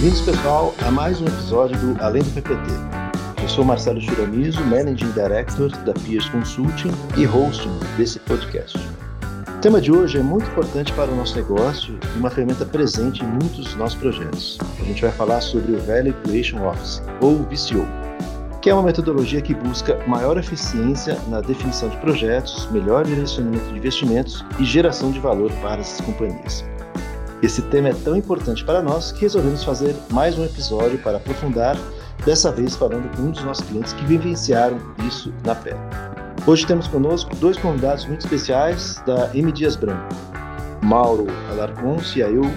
Bem-vindos, pessoal, a mais um episódio do Além do PPT. Eu sou Marcelo Chiramizo, Managing Director da Peers Consulting e host desse podcast. O tema de hoje é muito importante para o nosso negócio e uma ferramenta presente em muitos dos nossos projetos. A gente vai falar sobre o Value Creation Office, ou VCO, que é uma metodologia que busca maior eficiência na definição de projetos, melhor direcionamento de investimentos e geração de valor para as companhias. Esse tema é tão importante para nós que resolvemos fazer mais um episódio para aprofundar, dessa vez falando com um dos nossos clientes que vivenciaram isso na pele. Hoje temos conosco dois convidados muito especiais da M. Dias Branco, Mauro Alarcon, CIO,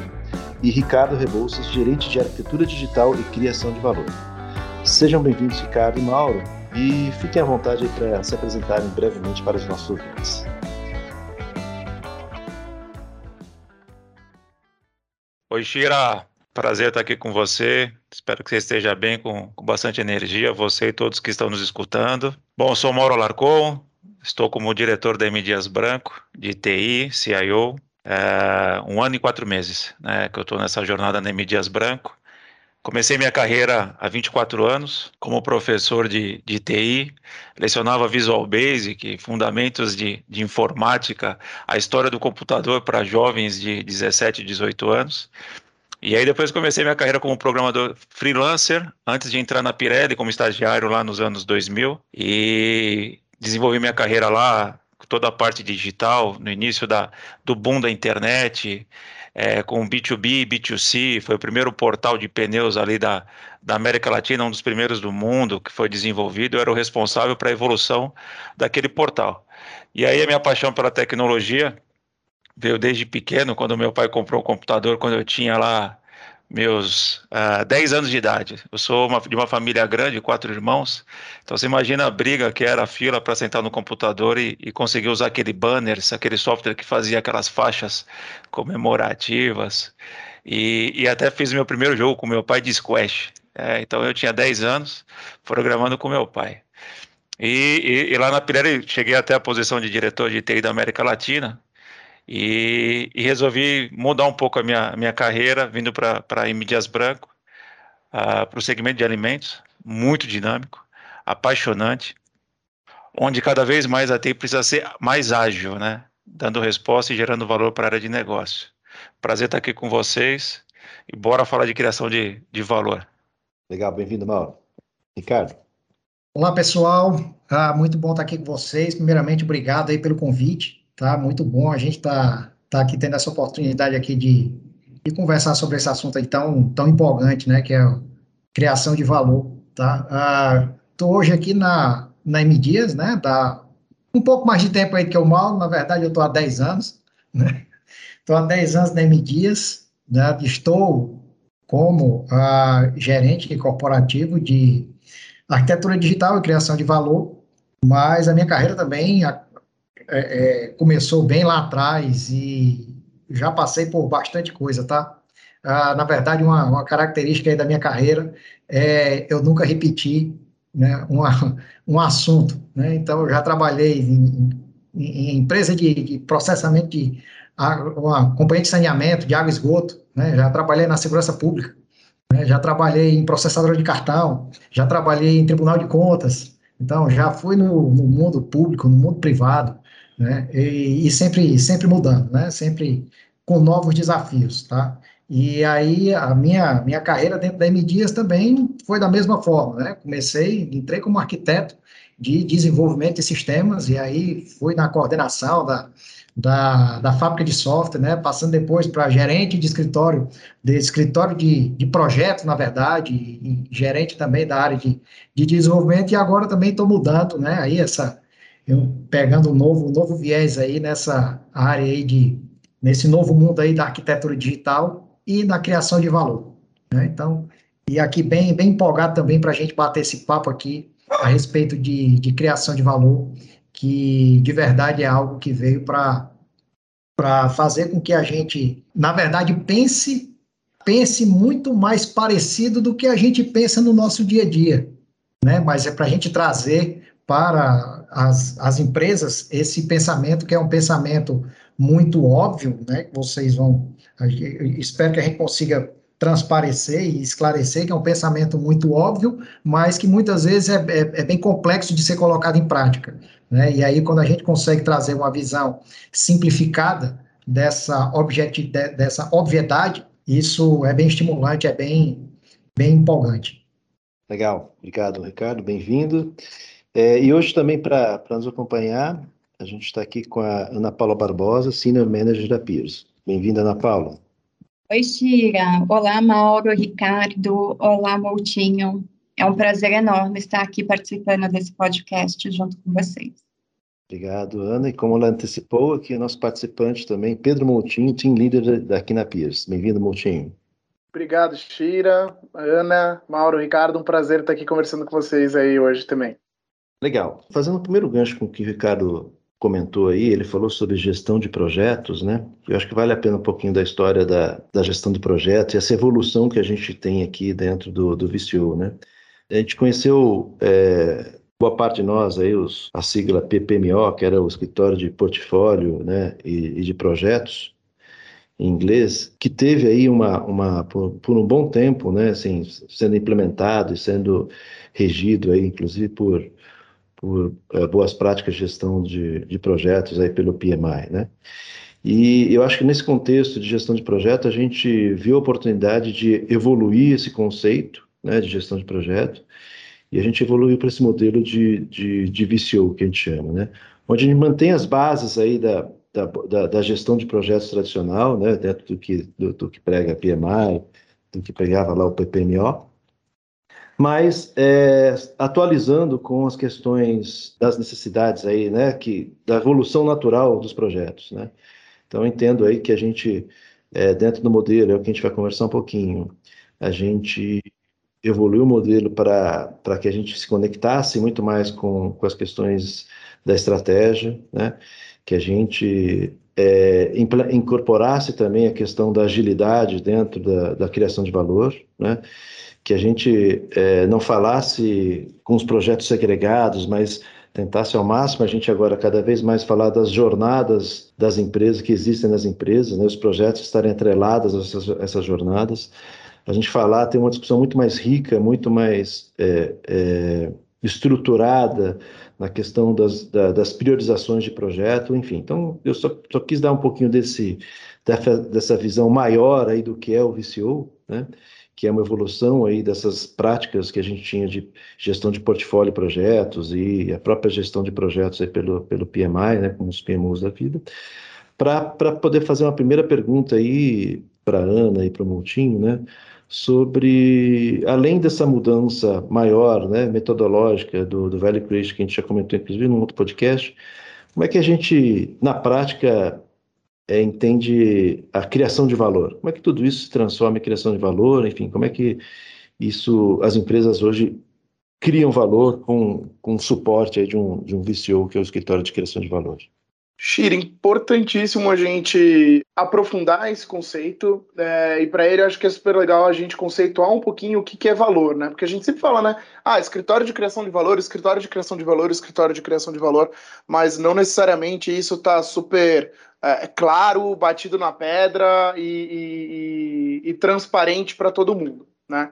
e Ricardo Rebouças, gerente de arquitetura digital e criação de valor. Sejam bem-vindos, Ricardo e Mauro, e fiquem à vontade para se apresentarem brevemente para os nossos ouvintes. Oi, Shira. Prazer estar aqui com você. Espero que você esteja bem, com, com bastante energia, você e todos que estão nos escutando. Bom, sou Mauro Alarcon, estou como diretor da M Dias Branco, de TI, CIO, é, um ano e quatro meses né, que eu estou nessa jornada na M Dias Branco. Comecei minha carreira há 24 anos como professor de, de TI, lecionava Visual Basic, fundamentos de, de informática, a história do computador para jovens de 17 e 18 anos. E aí depois comecei minha carreira como programador freelancer, antes de entrar na Pirelli como estagiário lá nos anos 2000 e desenvolvi minha carreira lá, toda a parte digital, no início da, do boom da internet, é, com B2B, B2C, foi o primeiro portal de pneus ali da, da América Latina, um dos primeiros do mundo que foi desenvolvido, eu era o responsável para a evolução daquele portal. E aí a minha paixão pela tecnologia veio desde pequeno, quando meu pai comprou um computador, quando eu tinha lá meus uh, ah, 10 anos de idade. Eu sou uma, de uma família grande, quatro irmãos, então você imagina a briga que era a fila para sentar no computador e, e, conseguir usar aquele banner, aquele software que fazia aquelas faixas comemorativas. E, e até fiz meu primeiro jogo com meu pai de squash. É, então eu tinha 10 anos programando com meu pai. E, e lá na Pirelli cheguei até a posição de diretor de TI da América Latina, e, e, resolvi mudar um pouco a minha, minha carreira, vindo para M. Dias Branco, uh, para o segmento de alimentos, muito dinâmico, apaixonante, onde cada vez mais a TI precisa ser mais ágil, né? dando resposta e gerando valor para a área de negócio. Prazer estar aqui com vocês e bora falar de criação de, de valor. Legal, bem-vindo, Mauro. Ricardo. Olá, pessoal. Ah, muito bom estar aqui com vocês. Primeiramente, obrigado aí pelo convite tá? Muito bom a gente tá, tá aqui tendo essa oportunidade aqui de, de conversar sobre esse assunto aí tão, tão empolgante, né? Que é a criação de valor, tá? Estou hoje aqui na, na M Dias, né? Dá um pouco mais de tempo aí que eu mal, na verdade eu estou há 10 anos, né? Estou há 10 anos na M Dias, né? Estou como uh, gerente corporativo de arquitetura digital e criação de valor, mas a minha carreira também é, é, começou bem lá atrás e já passei por bastante coisa, tá? Ah, na verdade, uma, uma característica da minha carreira é eu nunca repeti né, uma, um assunto, né? Então, eu já trabalhei em, em, em empresa de, de, processamento de uma companhia de saneamento, de água e esgoto, né? Já trabalhei na segurança pública, né? já trabalhei em processadora de cartão, já trabalhei em tribunal de contas, então, já fui no, no mundo público, no mundo privado, né? E, e, sempre, sempre mudando, né? Sempre com novos desafios, tá? E aí a minha, minha carreira dentro da M Dias também foi da mesma forma, né? Comecei, entrei como arquiteto de desenvolvimento de sistemas e aí fui na coordenação da, da, da fábrica de software, né? Passando depois para gerente de escritório, de escritório de, de projeto, na verdade, e, e gerente também da área de, de desenvolvimento e agora também estou mudando, né? Aí essa eu pegando um novo, um novo viés aí nessa área aí de, nesse novo mundo aí da arquitetura digital e da criação de valor, né? Então, e aqui bem, bem empolgado também para a gente bater esse papo aqui a respeito de, de criação de valor, que de verdade é algo que veio para para fazer com que a gente, na verdade, pense pense muito mais parecido do que a gente pensa no nosso dia a dia, né? Mas é para a gente trazer para as, as empresas esse pensamento, que é um pensamento muito óbvio, né, vocês vão, espero que a gente consiga transparecer e esclarecer, que é um pensamento muito óbvio, mas que muitas vezes é, é, é bem complexo de ser colocado em prática. Né? E aí, quando a gente consegue trazer uma visão simplificada dessa, objeti dessa obviedade, isso é bem estimulante, é bem, bem empolgante. Legal, obrigado, Ricardo, bem-vindo. É, e hoje também para nos acompanhar, a gente está aqui com a Ana Paula Barbosa, Senior Manager da Peers. Bem-vinda, Ana Paula. Oi, Shira. Olá, Mauro, Ricardo. Olá, Moutinho. É um prazer enorme estar aqui participando desse podcast junto com vocês. Obrigado, Ana. E como ela antecipou, aqui nosso participante também, Pedro Moutinho, Team Leader daqui na Peers. Bem-vindo, Moutinho. Obrigado, Shira, Ana, Mauro, Ricardo. Um prazer estar aqui conversando com vocês aí hoje também. Legal. Fazendo o primeiro gancho com o que o Ricardo comentou aí, ele falou sobre gestão de projetos, né? Eu acho que vale a pena um pouquinho da história da, da gestão de projetos e essa evolução que a gente tem aqui dentro do, do VCU, né? A gente conheceu, é, boa parte de nós aí, os, a sigla PPMO, que era o escritório de portfólio, né, e, e de projetos, em inglês, que teve aí uma, uma por, por, um bom tempo, né, assim, sendo implementado e sendo regido aí, inclusive por por é, boas práticas de gestão de, de projetos aí pelo PMI, né? E eu acho que nesse contexto de gestão de projeto, a gente viu a oportunidade de evoluir esse conceito né, de gestão de projeto, e a gente evoluiu para esse modelo de, de, de VCO, que a gente chama, né? Onde a gente mantém as bases aí da, da, da, da gestão de projetos tradicional, né, dentro do que, do, do que prega a PMI, do que pegava lá o PPMO, mas é, atualizando com as questões das necessidades aí, né, que da evolução natural dos projetos, né. Então entendo aí que a gente é, dentro do modelo é o que a gente vai conversar um pouquinho. A gente evoluiu o modelo para que a gente se conectasse muito mais com, com as questões da estratégia, né, que a gente é, incorporasse também a questão da agilidade dentro da, da criação de valor, né que a gente é, não falasse com os projetos segregados, mas tentasse ao máximo a gente agora cada vez mais falar das jornadas das empresas que existem nas empresas, né, os projetos estarem atrelados a essas, essas jornadas. A gente falar, ter uma discussão muito mais rica, muito mais é, é, estruturada na questão das, da, das priorizações de projeto, enfim. Então, eu só, só quis dar um pouquinho desse, dessa visão maior aí do que é o VCO, né? Que é uma evolução aí dessas práticas que a gente tinha de gestão de portfólio projetos e a própria gestão de projetos aí pelo, pelo PMI, né, como os PMUs da vida, para poder fazer uma primeira pergunta aí para a Ana e para o Montinho, né, sobre, além dessa mudança maior, né, metodológica do, do Value Creation, que a gente já comentou, inclusive, num outro podcast, como é que a gente, na prática, é, entende a criação de valor. Como é que tudo isso se transforma em criação de valor? Enfim, como é que isso, as empresas hoje criam valor com, com suporte de, um, de um VCO, que é o Escritório de Criação de Valor? Shira, importantíssimo a gente aprofundar esse conceito, é, e para ele acho que é super legal a gente conceituar um pouquinho o que, que é valor, né? Porque a gente sempre fala, né? Ah, escritório de criação de valor, escritório de criação de valor, escritório de criação de valor, mas não necessariamente isso está super é, claro, batido na pedra e, e, e transparente para todo mundo, né?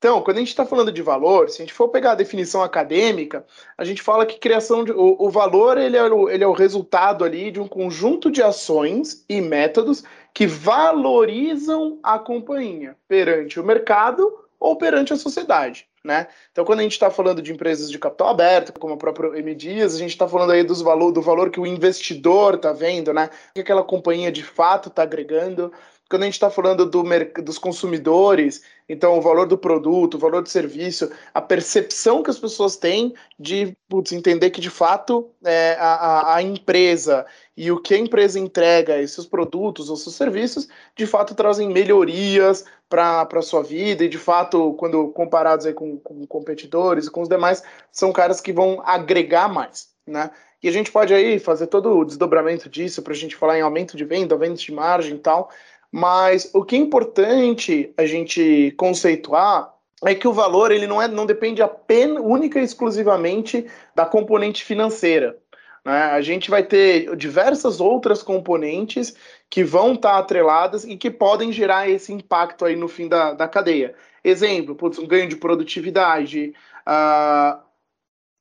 Então, quando a gente está falando de valor, se a gente for pegar a definição acadêmica, a gente fala que criação de, o, o valor ele é o, ele é o resultado ali de um conjunto de ações e métodos que valorizam a companhia perante o mercado ou perante a sociedade. Né? Então, quando a gente está falando de empresas de capital aberto, como a própria M Dias, a gente está falando aí dos valor, do valor que o investidor está vendo, né? O que aquela companhia de fato está agregando quando a gente está falando do dos consumidores, então o valor do produto, o valor do serviço, a percepção que as pessoas têm de putz, entender que de fato é, a, a, empresa e o que a empresa entrega, e seus produtos ou seus serviços, de fato trazem melhorias para a sua vida e de fato, quando comparados aí com, com competidores e com os demais, são caras que vão agregar mais. Né? E a gente pode aí fazer todo o desdobramento disso para a gente falar em aumento de venda, aumento de margem e tal. Mas o que é importante a gente conceituar é que o valor ele não, é, não depende apenas única e exclusivamente da componente financeira. Né? A gente vai ter diversas outras componentes que vão estar atreladas e que podem gerar esse impacto aí no fim da, da cadeia. Exemplo, putz, um ganho de produtividade, uh,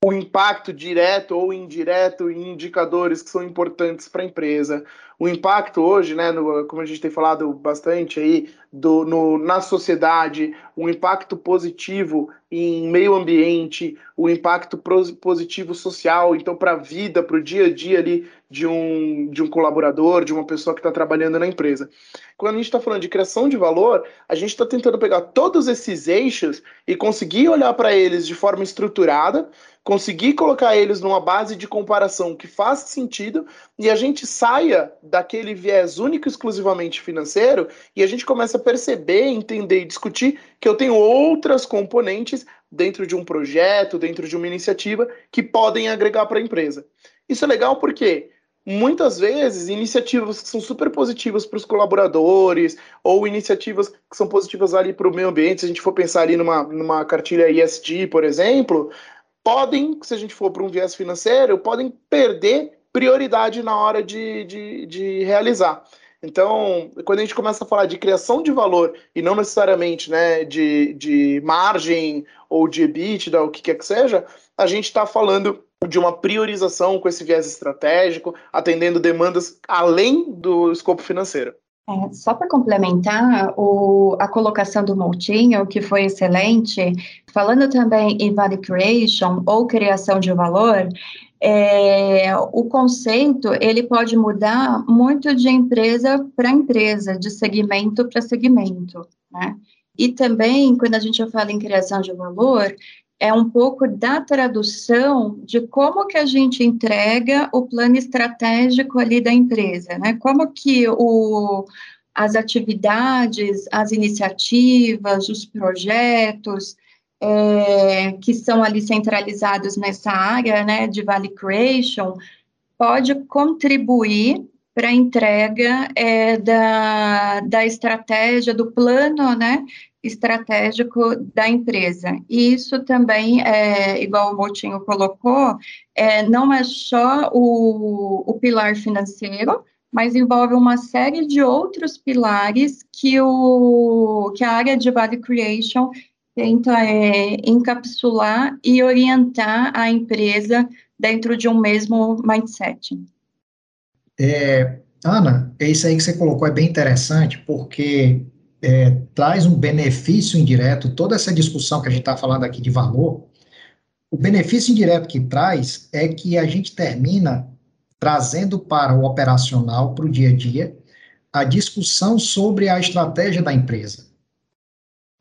o impacto direto ou indireto em indicadores que são importantes para a empresa. O impacto hoje, né, no, como a gente tem falado bastante aí, do, no, na sociedade, o impacto positivo em meio ambiente, o impacto positivo social, então para a vida, para o dia a dia ali de um, de um colaborador, de uma pessoa que está trabalhando na empresa. Quando a gente está falando de criação de valor, a gente está tentando pegar todos esses eixos e conseguir olhar para eles de forma estruturada, conseguir colocar eles numa base de comparação que faça sentido e a gente saia daquele viés único exclusivamente financeiro e a gente começa a perceber, entender e discutir que eu tenho outras componentes dentro de um projeto, dentro de uma iniciativa que podem agregar para a empresa. Isso é legal porque muitas vezes iniciativas que são super positivas para os colaboradores ou iniciativas que são positivas ali para o meio ambiente, se a gente for pensar ali numa, numa cartilha ESG, por exemplo, podem, se a gente for para um viés financeiro, podem perder prioridade na hora de, de, de realizar. Então, quando a gente começa a falar de criação de valor e não necessariamente né, de, de margem ou de EBITDA, o que quer que seja, a gente está falando de uma priorização com esse viés estratégico, atendendo demandas além do escopo financeiro. É, só para complementar o, a colocação do Moutinho, que foi excelente, falando também em value creation ou criação de valor, é, o conceito ele pode mudar muito de empresa para empresa, de segmento para segmento, né? E também, quando a gente fala em criação de valor, é um pouco da tradução de como que a gente entrega o plano estratégico ali da empresa, né? Como que o, as atividades, as iniciativas, os projetos é, que são ali centralizados nessa área, né, de value creation, pode contribuir para entrega é, da, da estratégia, do plano, né, estratégico da empresa. E isso também, é, igual o Motinho colocou, é, não é só o, o pilar financeiro, mas envolve uma série de outros pilares que, o, que a área de value creation tenta é, encapsular e orientar a empresa dentro de um mesmo mindset. É, Ana, isso aí que você colocou é bem interessante, porque é, traz um benefício indireto, toda essa discussão que a gente está falando aqui de valor, o benefício indireto que traz é que a gente termina trazendo para o operacional, para o dia a dia, a discussão sobre a estratégia da empresa.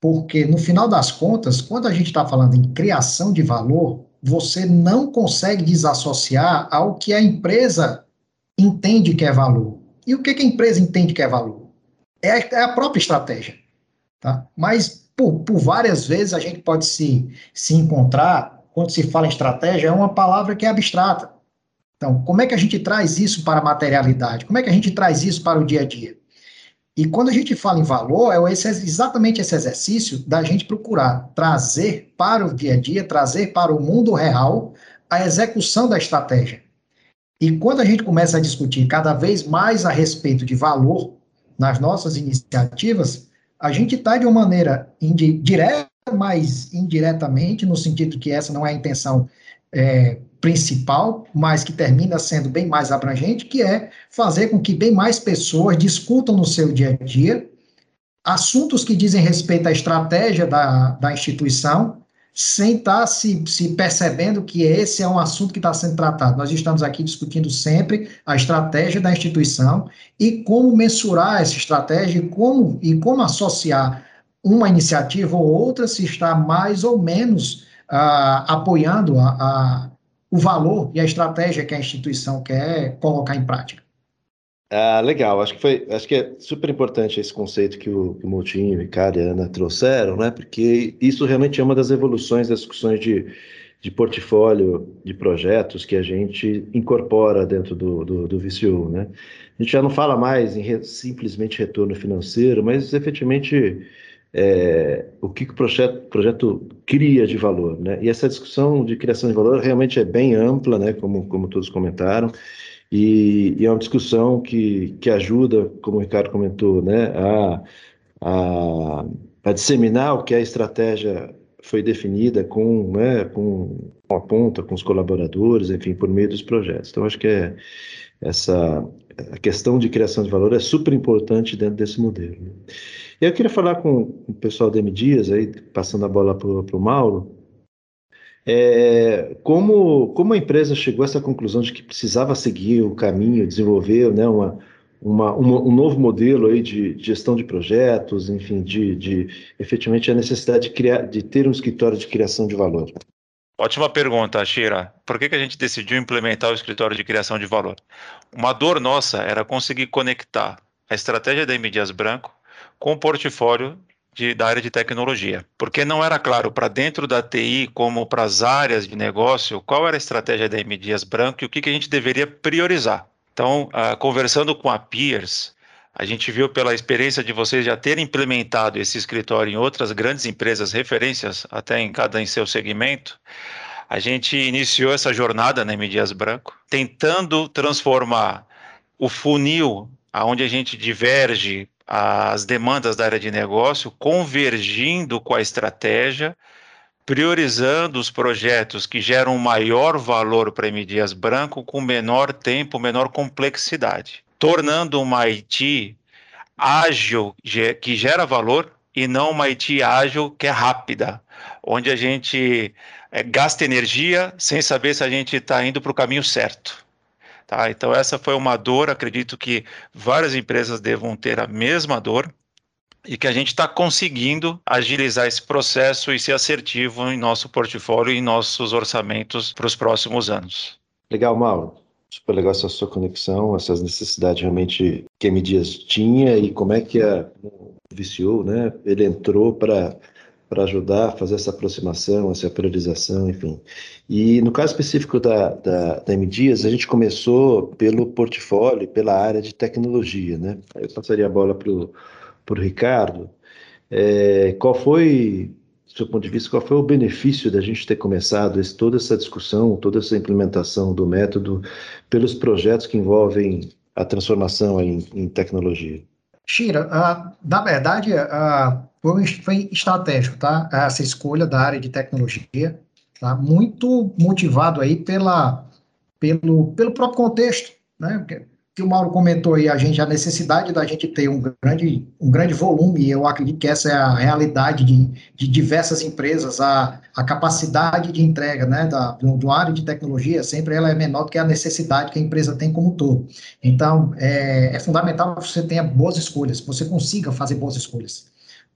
Porque, no final das contas, quando a gente está falando em criação de valor, você não consegue desassociar ao que a empresa entende que é valor. E o que, que a empresa entende que é valor? é a, é a própria estratégia. Tá? Mas, por, por várias vezes, a gente pode se, se encontrar, quando se fala em estratégia, é uma palavra que é abstrata. Então, como é que a gente traz isso para a materialidade? Como é que a gente traz isso para o dia a dia? E quando a gente fala em valor, é exatamente esse exercício da gente procurar trazer para o dia a dia, trazer para o mundo real a execução da estratégia. E quando a gente começa a discutir cada vez mais a respeito de valor, nas nossas iniciativas, a gente está de uma maneira direta, mas indiretamente, no sentido que essa não é a intenção é, principal, mas que termina sendo bem mais abrangente, que é fazer com que bem mais pessoas discutam no seu dia a dia assuntos que dizem respeito à estratégia da, da instituição, sem estar tá se, se percebendo que esse é um assunto que está sendo tratado. Nós estamos aqui discutindo sempre a estratégia da instituição e como mensurar essa estratégia e como, e como associar uma iniciativa ou outra se está mais ou menos uh, apoiando a, a, o valor e a estratégia que a instituição quer colocar em prática. Ah, legal. Acho que foi, acho que é super importante esse conceito que o, que o Moutinho, Ricardo e a Ana trouxeram, né? Porque isso realmente é uma das evoluções das discussões de, de portfólio de projetos que a gente incorpora dentro do, do, do VCU, né? A gente já não fala mais em re, simplesmente retorno financeiro, mas efetivamente é, o que, que o projeto, projeto cria de valor, né? E essa discussão de criação de valor realmente é bem ampla, né? Como, como todos comentaram, e, e é uma discussão que, que ajuda, como o Ricardo comentou, né? A, a, a disseminar o que a estratégia foi definida com, né, com a ponta, com os colaboradores, enfim, por meio dos projetos. Então, acho que é essa a questão de criação de valor é super importante dentro desse modelo. Né? E eu queria falar com o pessoal da M Dias, aí, passando a bola para o Mauro, é, como, como a empresa chegou a essa conclusão de que precisava seguir o caminho, desenvolver né, uma, uma, uma, um novo modelo aí de, de gestão de projetos, enfim, de, de efetivamente a necessidade de, criar, de ter um escritório de criação de valor. Ótima pergunta, Shira. Por que, que a gente decidiu implementar o escritório de criação de valor? Uma dor nossa era conseguir conectar a estratégia da M. Dias Branco com o portfólio de, da área de tecnologia, porque não era claro para dentro da TI como para as áreas de negócio qual era a estratégia da M. Dias Branco e o que, que a gente deveria priorizar. Então, uh, conversando com a Peers, a gente viu pela experiência de vocês já terem implementado esse escritório em outras grandes empresas, referências até em cada em seu segmento. A gente iniciou essa jornada na M Dias Branco, tentando transformar o funil aonde a gente diverge as demandas da área de negócio, convergindo com a estratégia, priorizando os projetos que geram maior valor para M Dias Branco com menor tempo, menor complexidade tornando uma IT ágil que gera valor e não uma IT ágil que é rápida, onde a gente é, gasta energia sem saber se a gente está indo para o caminho certo. Tá? Então, essa foi uma dor, acredito que várias empresas devam ter a mesma dor e que a gente está conseguindo agilizar esse processo e ser assertivo em nosso portfólio e em nossos orçamentos para os próximos anos. Legal, Mauro. Super legal essa sua conexão, essas necessidades realmente que a Medias tinha e como é que a viciou, né? Ele entrou para para ajudar a fazer essa aproximação, essa priorização, enfim. E no caso específico da, da, da M Dias, a gente começou pelo portfólio, pela área de tecnologia, né? Eu passaria a bola para o Ricardo. É, qual foi seu ponto de vista, qual foi o benefício da gente ter começado esse, toda essa discussão, toda essa implementação do método pelos projetos que envolvem a transformação em, em tecnologia? Shira, uh, na verdade, foi, foi estratégico, tá? Essa escolha da área de tecnologia, tá? Muito motivado aí pela, pelo, pelo próprio contexto, né? Que o Mauro comentou aí, a gente, a necessidade da gente ter um grande, um grande volume, e eu acredito que essa é a realidade de, de diversas empresas, a, a capacidade de entrega, né, da, do, do área de tecnologia, sempre ela é menor do que a necessidade que a empresa tem como um todo. Então, é, é fundamental que você tenha boas escolhas, você consiga fazer boas escolhas.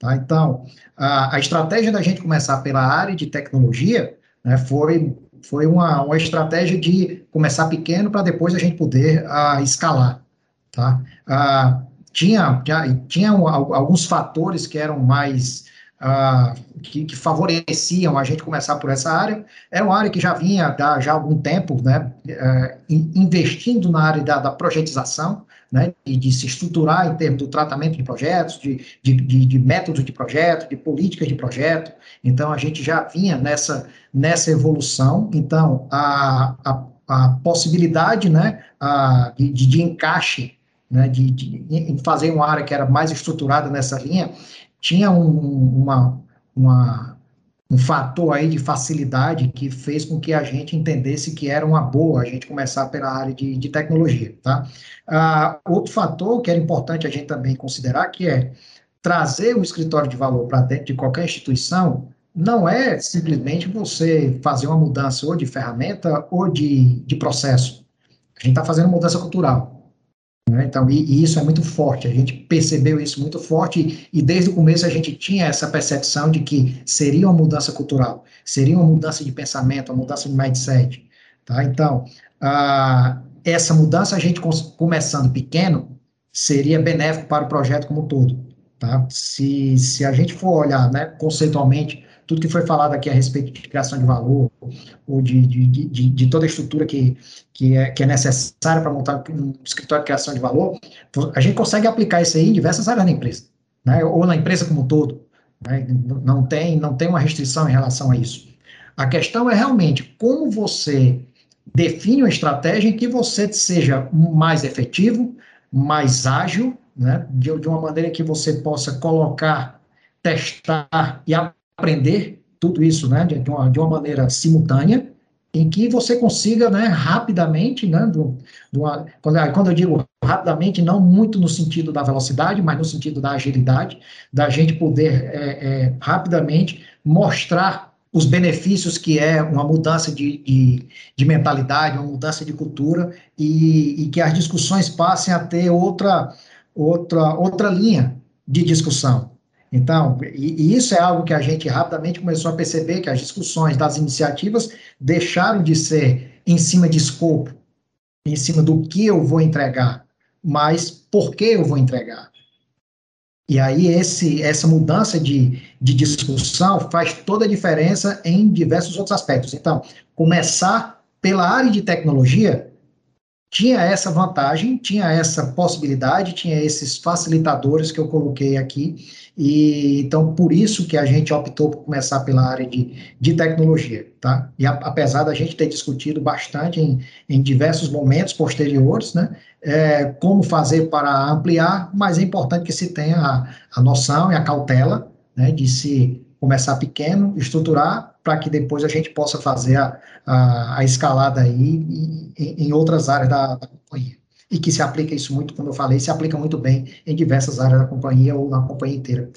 Tá? Então, a, a estratégia da gente começar pela área de tecnologia, né, foi foi uma, uma estratégia de começar pequeno para depois a gente poder uh, escalar, tá? Uh, tinha, tinha, alguns fatores que eram mais, uh, que, que, favoreciam a gente começar por essa área, era uma área que já vinha há já algum tempo, né, uh, investindo na área da, da projetização, né, de, de, se estruturar em termos do tratamento de projetos, de, de, de, de métodos de projeto, de políticas de projeto. Então, a gente já vinha nessa, nessa evolução. Então, a, a, a possibilidade né, a, de, de encaixe, né, de, de, fazer uma área que era mais estruturada nessa linha, tinha um, uma, uma um fator aí de facilidade que fez com que a gente entendesse que era uma boa a gente começar pela área de, de tecnologia, tá? Ah, outro fator que era importante a gente também considerar que é trazer o escritório de valor para dentro de qualquer instituição não é simplesmente você fazer uma mudança ou de ferramenta ou de, de processo. A gente está fazendo mudança cultural. Né? Então, e, e, isso é muito forte, a gente percebeu isso muito forte e, desde o começo a gente tinha essa percepção de que seria uma mudança cultural, seria uma mudança de pensamento, uma mudança de mindset. Tá? Então, essa mudança, a gente começando pequeno, seria benéfico para o projeto como um todo. Tá? Se, se a gente for olhar né, conceitualmente tudo que foi falado aqui a respeito de criação de valor, ou de, de, de, de toda a estrutura que, que, é, que é necessária para montar um escritório de criação de valor, a gente consegue aplicar isso aí em diversas áreas da empresa, né? ou na empresa como um todo. Né? Não, tem, não tem uma restrição em relação a isso. A questão é realmente como você define uma estratégia em que você seja mais efetivo, mais ágil, né? de, de uma maneira que você possa colocar, testar e aprender tudo isso né? de, uma, de uma maneira simultânea, em que você consiga, né, rapidamente, né, do, do, quando, quando eu digo rapidamente, não muito no sentido da velocidade, mas no sentido da agilidade, da gente poder é, é, rapidamente mostrar os benefícios que é uma mudança de, de, de mentalidade, uma mudança de cultura, e, e, que as discussões passem a ter outra, outra, outra linha de discussão. Então, e, e, isso é algo que a gente rapidamente começou a perceber, que as discussões das iniciativas deixaram de ser em cima de escopo, em cima do que eu vou entregar, mas por que eu vou entregar. E aí esse, essa mudança de, de discussão faz toda a diferença em diversos outros aspectos. Então, começar pela área de tecnologia tinha essa vantagem, tinha essa possibilidade, tinha esses facilitadores que eu coloquei aqui, e então por isso que a gente optou por começar pela área de, de tecnologia, tá? E a, apesar da gente ter discutido bastante em, em diversos momentos posteriores, né, é, como fazer para ampliar, mas é importante que se tenha a, a noção e a cautela, né, de se começar pequeno, estruturar, para que depois a gente possa fazer a, a, a escalada aí em, em outras áreas da, da, companhia. E que se aplica isso muito, como eu falei, se aplica muito bem em diversas áreas da companhia ou na companhia inteira.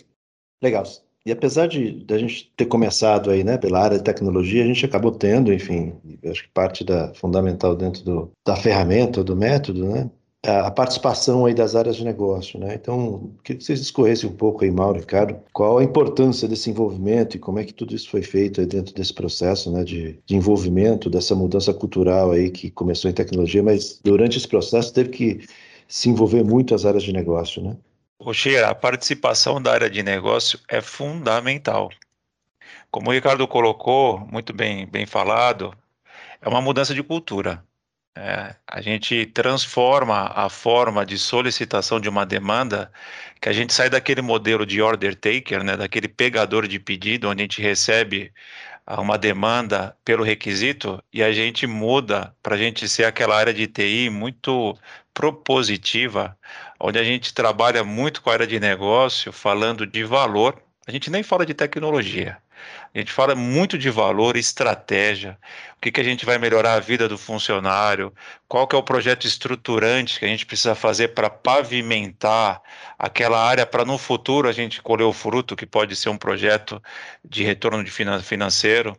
Legal. E apesar de, de a gente ter começado aí, né, pela área de tecnologia, a gente acabou tendo, enfim, acho que parte da fundamental dentro do, da ferramenta, do método, né, a participação aí das áreas de negócio, né? Então, queria que vocês discorressem um pouco aí, Mauro, Ricardo, qual a importância desse envolvimento e como é que tudo isso foi feito dentro desse processo, né, de, de envolvimento, dessa mudança cultural aí que começou em tecnologia, mas durante esse processo teve que se envolver muito as áreas de negócio, né? Oxeira, a participação da área de negócio é fundamental. Como o Ricardo colocou, muito bem, bem falado, é uma mudança de cultura. É, a gente transforma a forma de solicitação de uma demanda, que a gente sai daquele modelo de order taker, né, daquele pegador de pedido, onde a gente recebe ah, uma demanda pelo requisito e a gente muda para a gente ser aquela área de TI muito propositiva, onde a gente trabalha muito com a área de negócio, falando de valor. A gente nem fala de tecnologia. A gente fala muito de valor, estratégia, o que, que a gente vai melhorar a vida do funcionário, qual que é o projeto estruturante que a gente precisa fazer para pavimentar aquela área para no futuro a gente colher o fruto que pode ser um projeto de retorno de financeiro.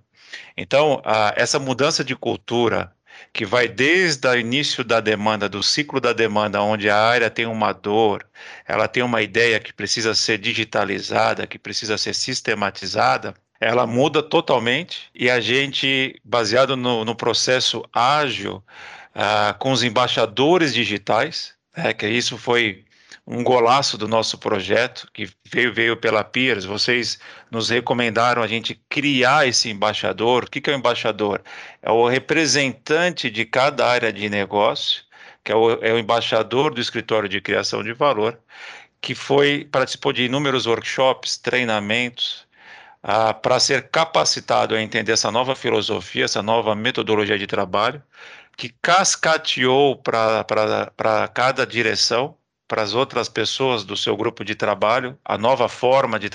Então, a, essa mudança de cultura que vai desde o início da demanda, do ciclo da demanda, onde a área tem uma dor, ela tem uma ideia que precisa ser digitalizada, que precisa ser sistematizada, ela muda totalmente e a gente, baseado no, no processo ágil, uh, com os embaixadores digitais, é, que isso foi um golaço do nosso projeto, que veio, veio pela Peers, vocês nos recomendaram a gente criar esse embaixador. O que, que é o embaixador? É o representante de cada área de negócio, que é o, é o embaixador do escritório de criação de valor, que foi participou de inúmeros workshops, treinamentos, ah, para ser capacitado a entender essa nova filosofia, essa nova metodologia de trabalho, que cascateou para cada direção, para as outras pessoas do seu grupo de trabalho, a nova forma de,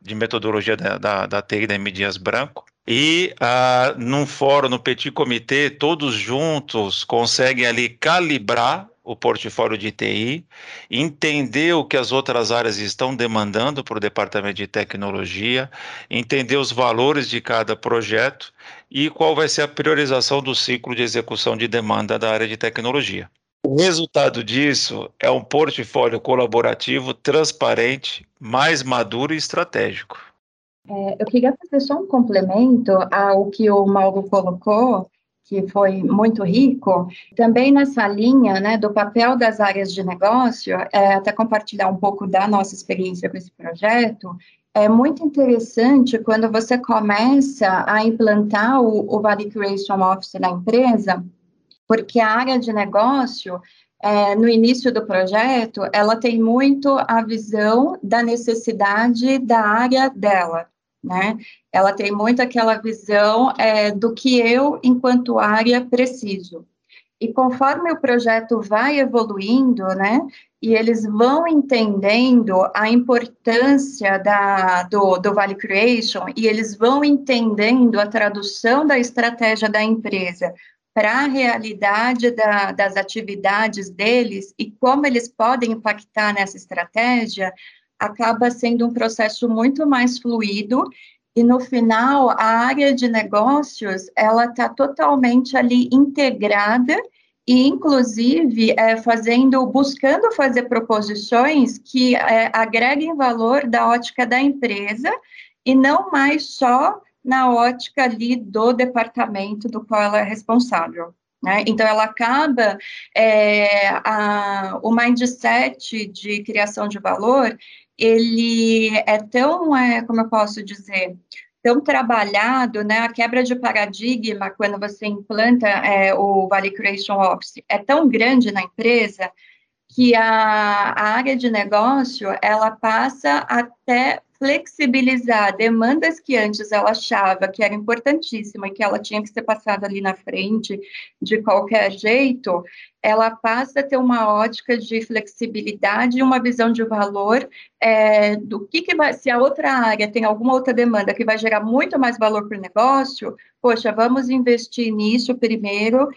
de metodologia da, da, da TI da M. Dias Branco. E ah, num fórum, no Petit Comitê, todos juntos conseguem ali calibrar o portfólio de TI, entender o que as outras áreas estão demandando para o departamento de tecnologia, entender os valores de cada projeto e qual vai ser a priorização do ciclo de execução de demanda da área de tecnologia. O resultado disso é um portfólio colaborativo transparente, mais maduro e estratégico. É, eu queria fazer só um complemento ao que o Mauro colocou que foi muito rico. Também nessa linha né, do papel das áreas de negócio, é, até compartilhar um pouco da nossa experiência com esse projeto, é muito interessante quando você começa a implantar o, o Value Creation Office na empresa, porque a área de negócio, é, no início do projeto, ela tem muito a visão da necessidade da área dela, né? Ela tem muito aquela visão é, do que eu, enquanto área, preciso. E conforme o projeto vai evoluindo, né, e eles vão entendendo a importância da, do, do Valley Creation, e eles vão entendendo a tradução da estratégia da empresa para a realidade da, das atividades deles e como eles podem impactar nessa estratégia, acaba sendo um processo muito mais fluido e no final a área de negócios ela está totalmente ali integrada e inclusive é, fazendo, buscando fazer proposições que é, agreguem valor da ótica da empresa e não mais só na ótica ali do departamento do qual ela é responsável. Né? Então, ela acaba, é, a, o mindset de criação de valor, ele é tão, é, como eu posso dizer, tão trabalhado, né, a quebra de paradigma quando você implanta é, o Value Creation Office é tão grande na empresa que a, a área de negócio, ela passa até flexibilizar demandas que antes ela achava que era importantíssima e que ela tinha que ser passada ali na frente de qualquer jeito, ela passa a ter uma ótica de flexibilidade e uma visão de valor é, do que, que vai, se a outra área tem alguma outra demanda que vai gerar muito mais valor para o negócio, poxa, vamos investir nisso primeiro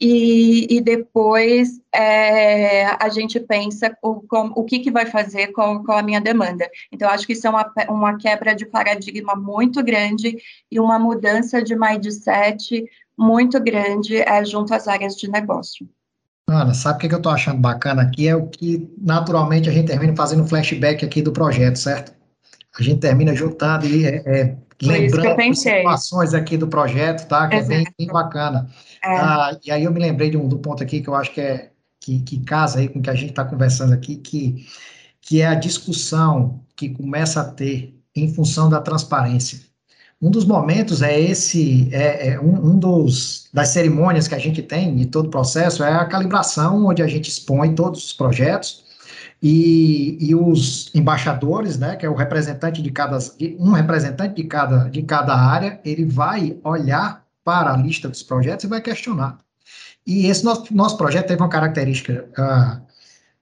e, e depois é, a gente pensa o, com, o que, que vai fazer com, com a minha demanda. Então, acho que isso é uma, uma quebra de paradigma muito grande e uma mudança de mindset muito grande é, junto às áreas de negócio. Ana, sabe o que eu estou achando bacana aqui? É o que naturalmente a gente termina fazendo flashback aqui do projeto, certo? A gente termina juntando e é, é, lembrando situações aqui do projeto, tá? Que Exato. é bem, bem bacana. É. Ah, e aí eu me lembrei de um do ponto aqui que eu acho que é que, que casa aí com o que a gente está conversando aqui, que, que é a discussão que começa a ter em função da transparência. Um dos momentos é esse, é, é um, um, dos das cerimônias que a gente tem em todo o processo é a calibração, onde a gente expõe todos os projetos e, e os embaixadores, né, que é o representante de cada, um representante de cada, de cada área, ele vai olhar para a lista dos projetos e vai questionar. E esse nosso, nosso projeto teve uma característica uh,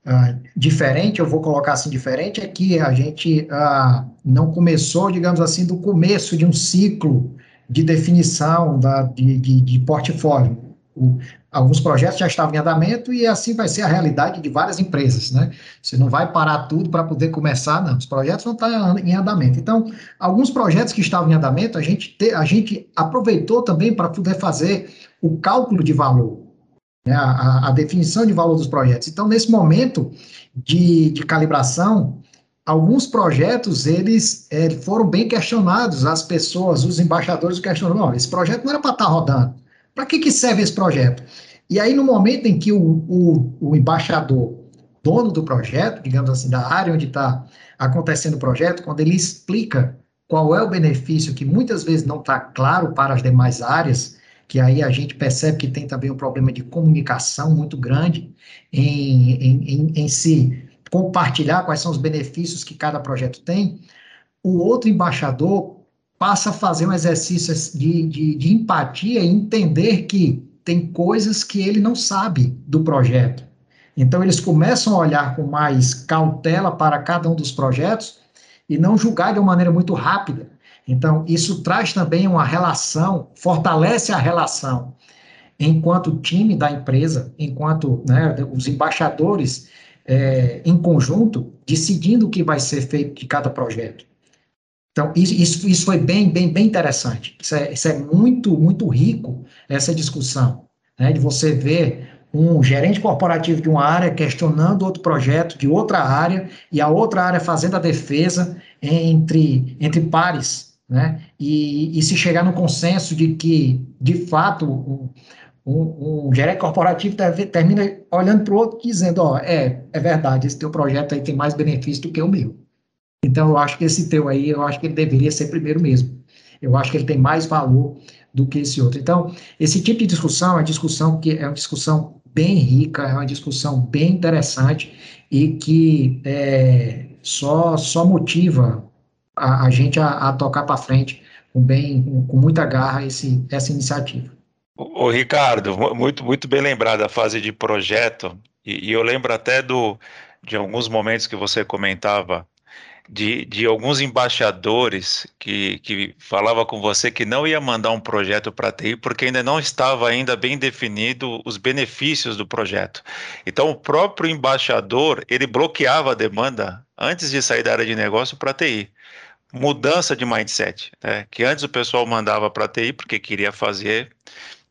uh, diferente, eu vou colocar assim diferente, é que a gente uh, não começou, digamos assim, do começo de um ciclo de definição da, de, de, de portfólio. O, alguns projetos já estavam em andamento e assim vai ser a realidade de várias empresas, né? Você não vai parar tudo para poder começar, não. Os projetos vão estar em andamento. Então, alguns projetos que estavam em andamento, a gente, te, a gente aproveitou também para poder fazer o cálculo de valor, né? a, a, definição de valor dos projetos. Então, nesse momento de, de calibração, alguns projetos, eles é, foram bem questionados, as pessoas, os embaixadores questionaram, esse projeto não era para estar tá rodando, para que, que serve esse projeto? E aí, no momento em que o, o, o embaixador, dono do projeto, digamos assim, da área onde está acontecendo o projeto, quando ele explica qual é o benefício que muitas vezes não está claro para as demais áreas, que aí a gente percebe que tem também um problema de comunicação muito grande em, em, em, em se compartilhar quais são os benefícios que cada projeto tem, o outro embaixador passa a fazer um exercício de, de, de empatia e entender que tem coisas que ele não sabe do projeto. Então, eles começam a olhar com mais cautela para cada um dos projetos e não julgar de uma maneira muito rápida. Então, isso traz também uma relação, fortalece a relação enquanto time da empresa, enquanto né, os embaixadores é, em conjunto, decidindo o que vai ser feito de cada projeto. Então, isso, isso, foi bem, bem, bem interessante. Isso é, isso é muito, muito rico, essa discussão, né, de você ver um gerente corporativo de uma área questionando outro projeto de outra área e a outra área fazendo a defesa entre, entre pares, né, e, e se chegar no consenso de que, de fato, um, um, um gerente corporativo termina olhando para o outro dizendo, ó, é, é verdade, esse teu projeto aí tem mais benefício do que o meu. Então, eu acho que esse teu aí, eu acho que ele deveria ser primeiro mesmo. Eu acho que ele tem mais valor do que esse outro. Então, esse tipo de discussão é uma discussão que é uma discussão bem rica, é uma discussão bem interessante e que é, só, só motiva a, a gente a, a tocar para frente com, bem, com, muita garra esse, essa iniciativa. O Ricardo, muito, muito bem lembrado a fase de projeto, e, e eu lembro até do, de alguns momentos que você comentava de, de alguns embaixadores que, que falava com você que não ia mandar um projeto para TI porque ainda não estava ainda bem definido os benefícios do projeto. Então o próprio embaixador ele bloqueava a demanda antes de sair da área de negócio para TI. Mudança de mindset, né? que antes o pessoal mandava para TI porque queria fazer,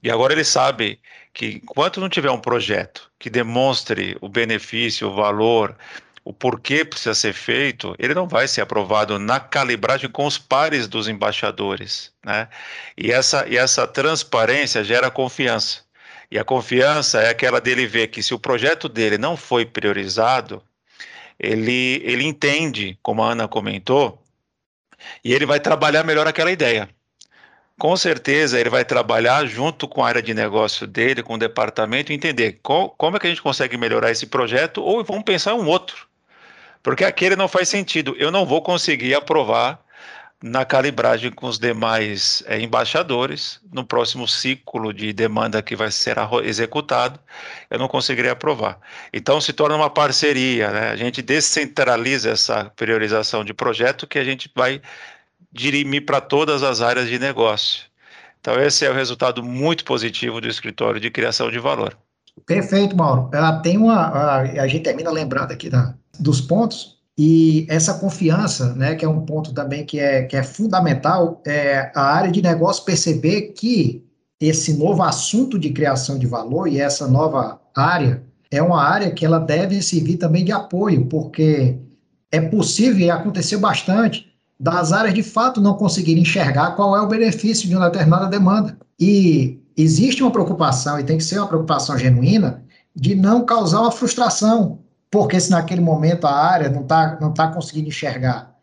e agora ele sabe que enquanto não tiver um projeto que demonstre o benefício, o valor, o porquê precisa ser feito, ele não vai ser aprovado na calibragem com os pares dos embaixadores. Né? E, essa, e essa transparência gera confiança. E a confiança é aquela dele ver que se o projeto dele não foi priorizado, ele, ele entende, como a Ana comentou, e ele vai trabalhar melhor aquela ideia. Com certeza ele vai trabalhar junto com a área de negócio dele, com o departamento, entender como é que a gente consegue melhorar esse projeto, ou vamos pensar um outro. Porque aquele não faz sentido. Eu não vou conseguir aprovar na calibragem com os demais é, embaixadores no próximo ciclo de demanda que vai ser executado, eu não conseguirei aprovar. Então se torna uma parceria, né? A gente descentraliza essa priorização de projeto que a gente vai dirimir para todas as áreas de negócio. Então esse é o resultado muito positivo do escritório de criação de valor. Perfeito, Mauro. Ela tem uma. A, a gente termina lembrando aqui da, dos pontos, e essa confiança, né, que é um ponto também que é, que é fundamental, é a área de negócio perceber que esse novo assunto de criação de valor e essa nova área é uma área que ela deve servir também de apoio, porque é possível, e aconteceu bastante, das áreas de fato não conseguirem enxergar qual é o benefício de uma determinada demanda. E existe uma preocupação, e tem que ser uma preocupação genuína, de não causar uma frustração, porque se naquele momento a área não está não tá conseguindo enxergar.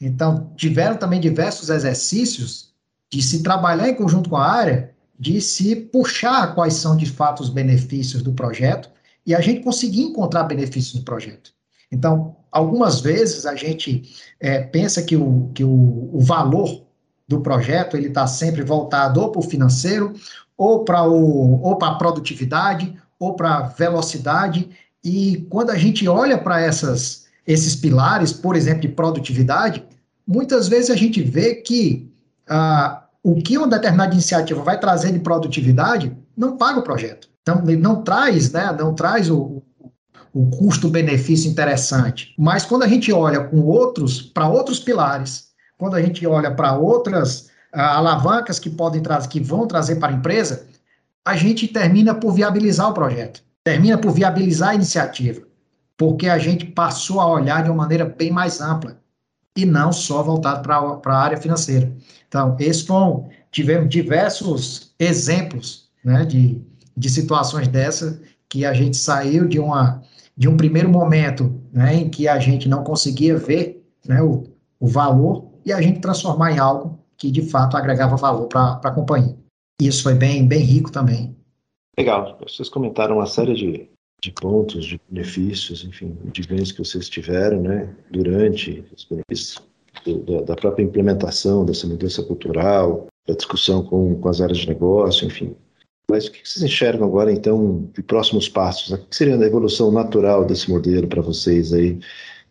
Então, tiveram também diversos exercícios de se trabalhar em conjunto com a área, de se puxar quais são de fato os benefícios do projeto e a gente conseguir encontrar benefícios no projeto. Então, algumas vezes a gente é, pensa que, o, que o, o valor do projeto ele está sempre voltado ou para o financeiro, ou para ou a produtividade, ou para a velocidade, e quando a gente olha para essas esses pilares, por exemplo, de produtividade, muitas vezes a gente vê que ah, o que uma determinada iniciativa vai trazer de produtividade não paga o projeto. Então, ele não traz, né, não traz o, o custo-benefício interessante. Mas quando a gente olha com outros, para outros pilares, quando a gente olha para outras alavancas que podem trazer, que vão trazer para a empresa, a gente termina por viabilizar o projeto termina por viabilizar a iniciativa, porque a gente passou a olhar de uma maneira bem mais ampla e não só voltado para a área financeira. Então, esses foram, tivemos diversos exemplos né, de, de situações dessa que a gente saiu de, uma, de um primeiro momento né, em que a gente não conseguia ver né, o, o valor e a gente transformar em algo que de fato agregava valor para a companhia. Isso foi bem, bem rico também Legal. Vocês comentaram uma série de, de pontos, de benefícios, enfim, de ganhos que vocês tiveram, né, durante os benefícios da, da, própria implementação dessa mudança cultural, da discussão com, com as áreas de negócio, enfim. Mas o que vocês enxergam agora, então, de próximos passos? O que seria a evolução natural desse modelo para vocês aí?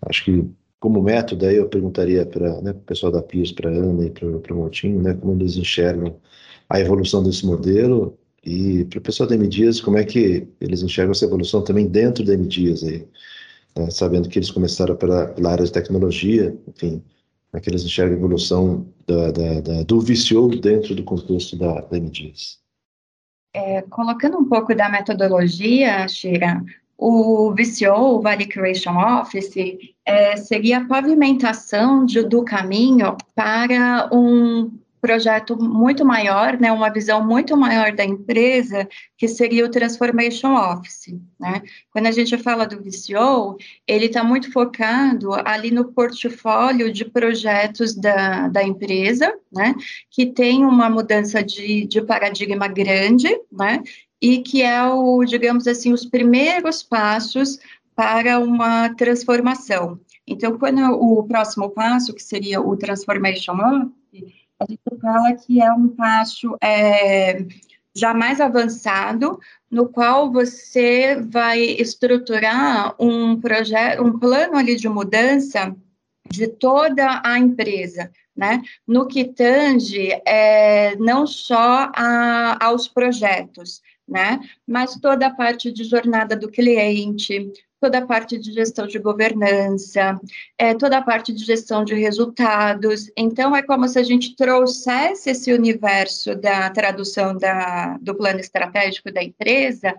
Acho que, como método, aí eu perguntaria para né, o pessoal da PIS, para a Ana e para o Montinho, né, como eles enxergam a evolução desse modelo e para o pessoal da M como é que eles enxergam essa evolução também dentro da M aí? Né? Sabendo que eles começaram pela, pela, área de tecnologia, enfim, como é que eles enxergam a evolução da, da, da, do VCO dentro do contexto da, da M É, colocando um pouco da metodologia, Shira, o VCO, o Value Creation Office, é, seria a pavimentação de, do caminho para um projeto muito maior, né, uma visão muito maior da empresa, que seria o Transformation Office. Né? Quando a gente fala do VCO, ele está muito focado ali no portfólio de projetos da, da empresa, né, que tem uma mudança de, de paradigma grande, né, e que é o, digamos assim, os primeiros passos para uma transformação. Então, quando o próximo passo, que seria o Transformation Office, a gente fala que é um passo é, já mais avançado, no qual você vai estruturar um projeto, um plano ali de mudança de toda a empresa, né? No que tange é, não só a, aos projetos, né? Mas toda a parte de jornada do cliente, toda a parte de gestão de governança, é, toda a parte de gestão de resultados. Então, é como se a gente trouxesse esse universo da tradução da, do plano estratégico da empresa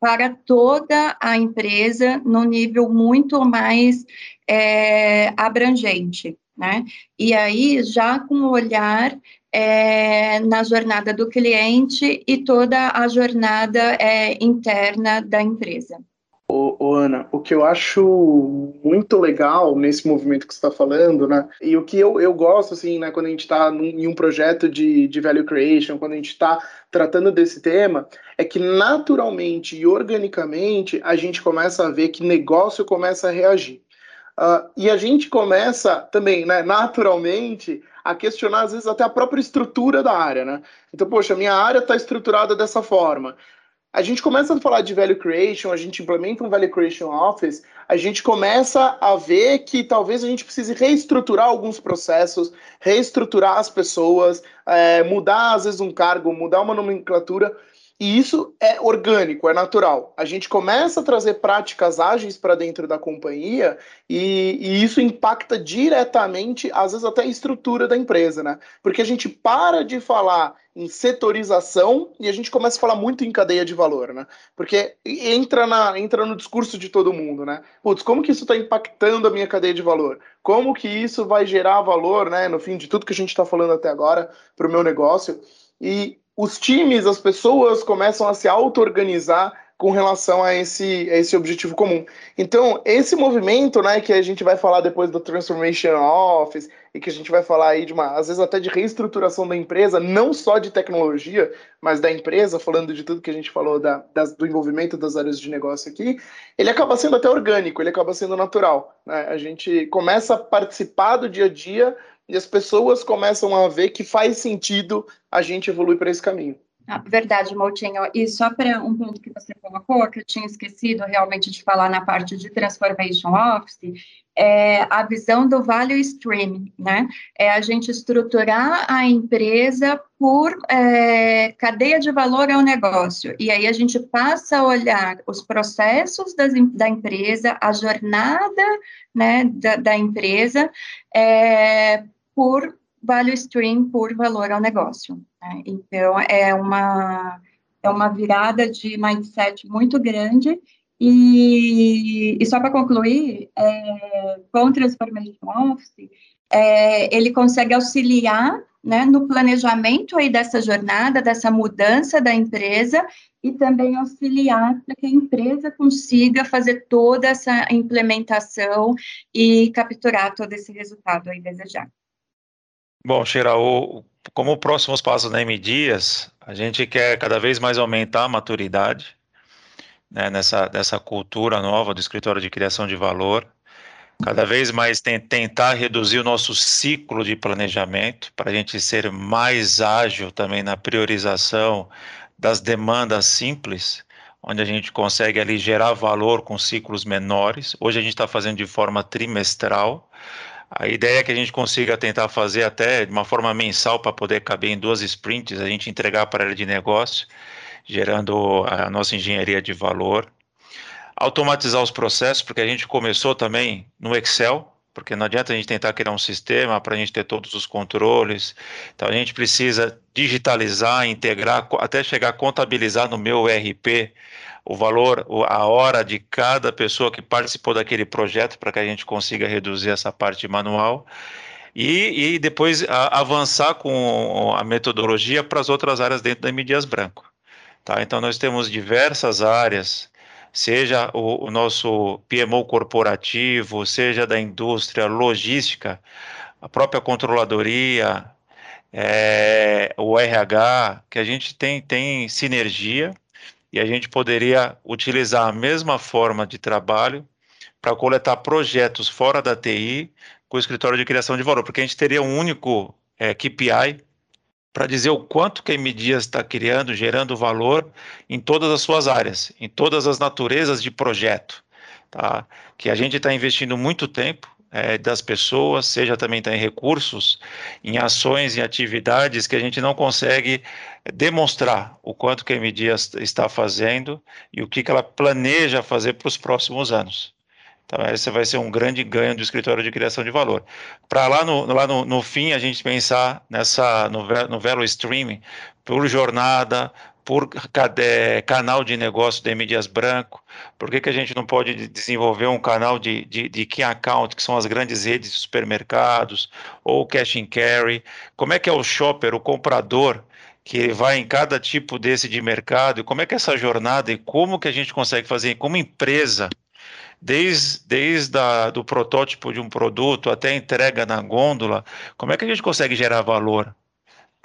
para toda a empresa no nível muito mais é, abrangente, né? E aí, já com o olhar é, na jornada do cliente e toda a jornada é, interna da empresa. Ô, ô, Ana, o que eu acho muito legal nesse movimento que você está falando, né? E o que eu, eu gosto, assim, né, quando a gente está em um projeto de, de value creation, quando a gente está tratando desse tema, é que naturalmente e organicamente a gente começa a ver que negócio começa a reagir. Uh, e a gente começa também, né, naturalmente, a questionar, às vezes, até a própria estrutura da área, né? Então, poxa, minha área está estruturada dessa forma a gente começa a falar de value creation, a gente implementa um value creation office, a gente começa a ver que talvez a gente precise reestruturar alguns processos, reestruturar as pessoas, é, mudar às vezes um cargo, mudar uma nomenclatura. E isso é orgânico, é natural. A gente começa a trazer práticas ágeis para dentro da companhia e, e, isso impacta diretamente, às vezes até a estrutura da empresa, né? Porque a gente para de falar em setorização e a gente começa a falar muito em cadeia de valor, né? Porque entra, na, entra no discurso de todo mundo, né? Putz, como que isso está impactando a minha cadeia de valor? Como que isso vai gerar valor, né? No fim de tudo que a gente está falando até agora para o meu negócio. E os times, as pessoas começam a se auto-organizar com relação a esse, a esse objetivo comum. Então, esse movimento, né, que a gente vai falar depois do Transformation Office, e que a gente vai falar aí de uma, às vezes até de reestruturação da empresa, não só de tecnologia, mas da empresa, falando de tudo que a gente falou da, das, do envolvimento das áreas de negócio aqui, ele acaba sendo até orgânico, ele acaba sendo natural. Né? A gente começa a participar do dia a dia e as pessoas começam a ver que faz sentido a gente evoluir para esse caminho. Ah, verdade, Moutinho. E só para um ponto que você colocou, que eu tinha esquecido realmente de falar na parte de Transformation Office, é a visão do value stream, né? É a gente estruturar a empresa por é, cadeia de valor ao negócio. E aí a gente passa a olhar os processos das, da empresa, a jornada né, da, da empresa, é, por value stream por valor ao negócio. Né? Então, é uma, é uma virada de mindset muito grande. E, e só para concluir, é, com o Transformation Office, é, ele consegue auxiliar né, no planejamento aí dessa jornada, dessa mudança da empresa e também auxiliar para que a empresa consiga fazer toda essa implementação e capturar todo esse resultado aí desejado. Bom, Sheila, como próximos passos da M Dias, a gente quer cada vez mais aumentar a maturidade né, nessa, nessa cultura nova do escritório de criação de valor, cada vez mais tem, tentar reduzir o nosso ciclo de planejamento para a gente ser mais ágil também na priorização das demandas simples, onde a gente consegue ali gerar valor com ciclos menores. Hoje a gente está fazendo de forma trimestral, a ideia é que a gente consiga tentar fazer até de uma forma mensal para poder caber em duas sprints, a gente entregar para a área de negócio, gerando a nossa engenharia de valor. Automatizar os processos, porque a gente começou também no Excel, porque não adianta a gente tentar criar um sistema para a gente ter todos os controles. Então a gente precisa digitalizar, integrar, até chegar a contabilizar no meu ERP o valor, a hora de cada pessoa que participou daquele projeto para que a gente consiga reduzir essa parte manual. e, e depois a, avançar com a metodologia para as outras áreas dentro da Midias Branco. Tá? Então, nós temos diversas áreas, seja o, o nosso PMO corporativo, seja da indústria, logística, a própria controladoria, é, o RH, que a gente tem, tem sinergia e a gente poderia utilizar a mesma forma de trabalho para coletar projetos fora da TI com o escritório de criação de valor, porque a gente teria um único é, KPI para dizer o quanto que a MDias está criando, gerando valor em todas as suas áreas, em todas as naturezas de projeto, tá? Que a gente está investindo muito tempo é, das pessoas, seja também tá em recursos, em ações, em atividades que a gente não consegue demonstrar o quanto que a MDias está fazendo e o que, que ela planeja fazer para os próximos anos. Então, esse vai ser um grande ganho do escritório de criação de valor. Para lá, no, lá no, no, fim, a gente pensar nessa, no, no Velo Streaming, por jornada, por é, canal de negócio de mídias branco, por que, que a gente não pode desenvolver um canal de, de, de key account, que são as grandes redes de supermercados, ou cash and carry, como é que é o shopper, o comprador, que vai em cada tipo desse de mercado, e como é que é essa jornada, e como que a gente consegue fazer como empresa, desde, desde a, do protótipo de um produto até a entrega na gôndola, como é que a gente consegue gerar valor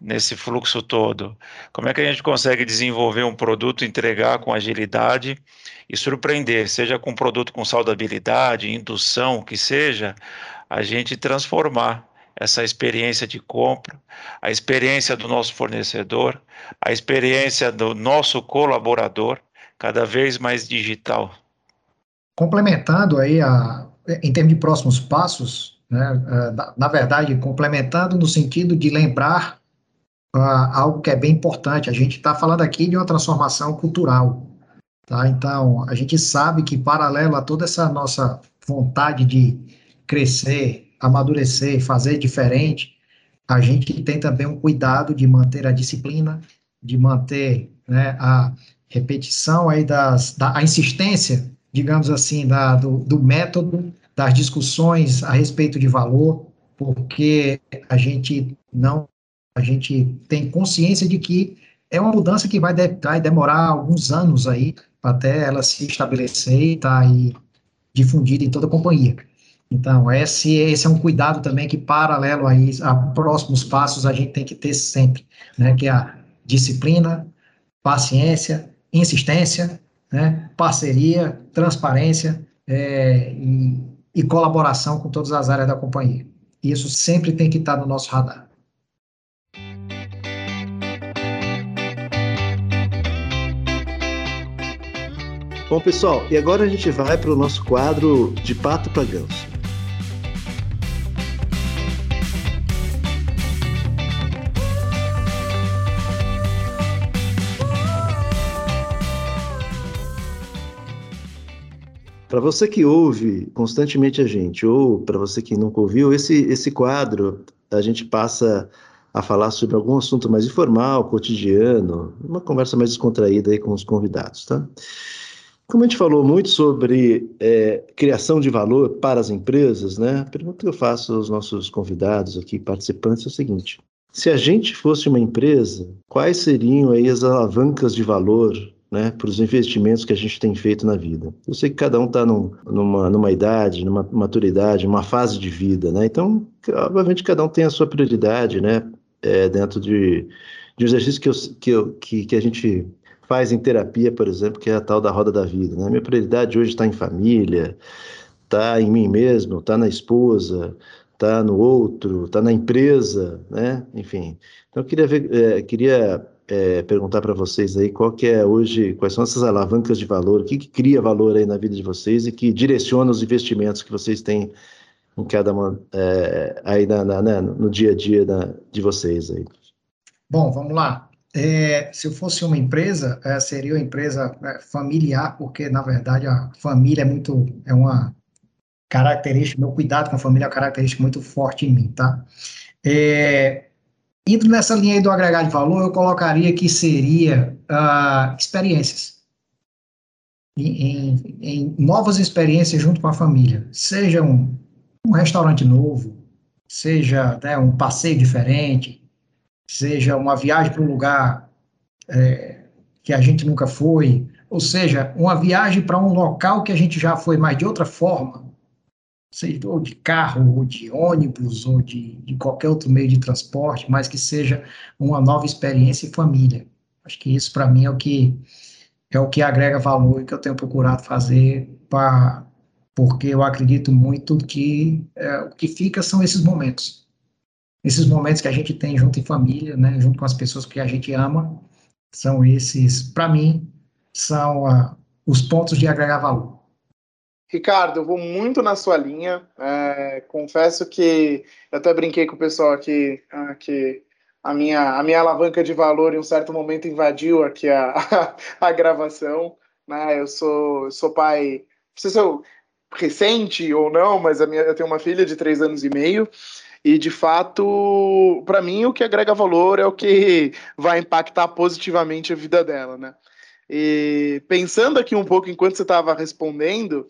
nesse fluxo todo? Como é que a gente consegue desenvolver um produto, entregar com agilidade e surpreender, seja com um produto com saudabilidade, indução, que seja, a gente transformar essa experiência de compra, a experiência do nosso fornecedor, a experiência do nosso colaborador, cada vez mais digital complementando aí a, em termos de próximos passos, né, é, na, na verdade, complementando no sentido de lembrar uh, algo que é bem importante. A gente está falando aqui de uma transformação cultural, tá? Então, a gente sabe que paralelo a toda essa nossa vontade de crescer, amadurecer, fazer diferente, a gente tem também um cuidado de manter a disciplina, de manter né, a repetição aí das, da a insistência digamos assim, da, do, do método, das discussões a respeito de valor, porque a gente não, a gente tem consciência de que é uma mudança que vai, de, vai demorar alguns anos aí até ela se estabelecer e estar tá aí difundida em toda a companhia. Então, esse, esse é um cuidado também que, paralelo aí a próximos passos, a gente tem que ter sempre, né, que é a disciplina, paciência, insistência, né, parceria, transparência é, e, e colaboração com todas as áreas da companhia. Isso sempre tem que estar no nosso radar. Bom, pessoal, e agora a gente vai para o nosso quadro de pato para ganso. Para você que ouve constantemente a gente, ou para você que nunca ouviu, esse, esse quadro a gente passa a falar sobre algum assunto mais informal, cotidiano, uma conversa mais descontraída aí com os convidados, tá? Como a gente falou muito sobre é, criação de valor para as empresas, né? A pergunta que eu faço aos nossos convidados aqui, participantes, é o seguinte: se a gente fosse uma empresa, quais seriam aí as alavancas de valor né, para os investimentos que a gente tem feito na vida. Eu sei que cada um está num, numa, numa idade, numa maturidade, numa fase de vida, né? Então, obviamente, cada um tem a sua prioridade, né? É, dentro de, de um exercício que, eu, que, eu, que, que a gente faz em terapia, por exemplo, que é a tal da roda da vida. Né? Minha prioridade hoje está em família, está em mim mesmo, está na esposa, está no outro, está na empresa, né? Enfim. Então, eu queria ver, é, queria é, perguntar para vocês aí qual que é hoje, quais são essas alavancas de valor, o que, que cria valor aí na vida de vocês e que direciona os investimentos que vocês têm em cada uma, é, aí na, na, né, no dia a dia da, de vocês aí. Bom, vamos lá. É, se eu fosse uma empresa, é, seria uma empresa familiar, porque na verdade a família é muito, é uma característica, meu cuidado com a família é uma característica muito forte em mim, tá? É, Indo nessa linha aí do agregar de valor, eu colocaria que seria uh, experiências. Em, em, em, novas experiências junto com a família. Seja um, um restaurante novo, seja né, um passeio diferente, seja uma viagem para um lugar é, que a gente nunca foi, ou seja, uma viagem para um local que a gente já foi, mas de outra forma, seja ou de carro, ou de ônibus, ou de, de qualquer outro meio de transporte, mas que seja uma nova experiência e família. Acho que isso, para mim, é o que é o que agrega valor e que eu tenho procurado fazer porque eu acredito muito que é, o que fica são esses momentos. Esses momentos que a gente tem junto em família, né, junto com as pessoas que a gente ama, são esses, para mim, são uh, os pontos de agregar valor. Ricardo, eu vou muito na sua linha. É, confesso que eu até brinquei com o pessoal aqui uh, que a minha, a minha alavanca de valor em um certo momento invadiu aqui a, a, a gravação. Né? Eu sou, sou pai, não sei se eu recente ou não, mas a minha, eu tenho uma filha de três anos e meio. E de fato, para mim, o que agrega valor é o que vai impactar positivamente a vida dela, né? E pensando aqui um pouco enquanto você estava respondendo,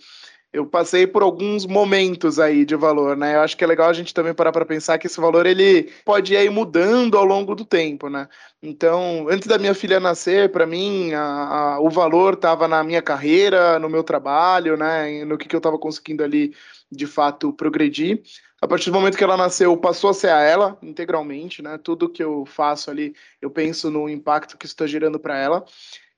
eu passei por alguns momentos aí de valor, né? Eu acho que é legal a gente também parar para pensar que esse valor ele pode ir mudando ao longo do tempo, né? Então, antes da minha filha nascer, para mim, a, a, o valor estava na minha carreira, no meu trabalho, né? No que, que eu estava conseguindo ali, de fato, progredir. A partir do momento que ela nasceu, passou a ser a ela integralmente, né? Tudo que eu faço ali, eu penso no impacto que isso está gerando para ela.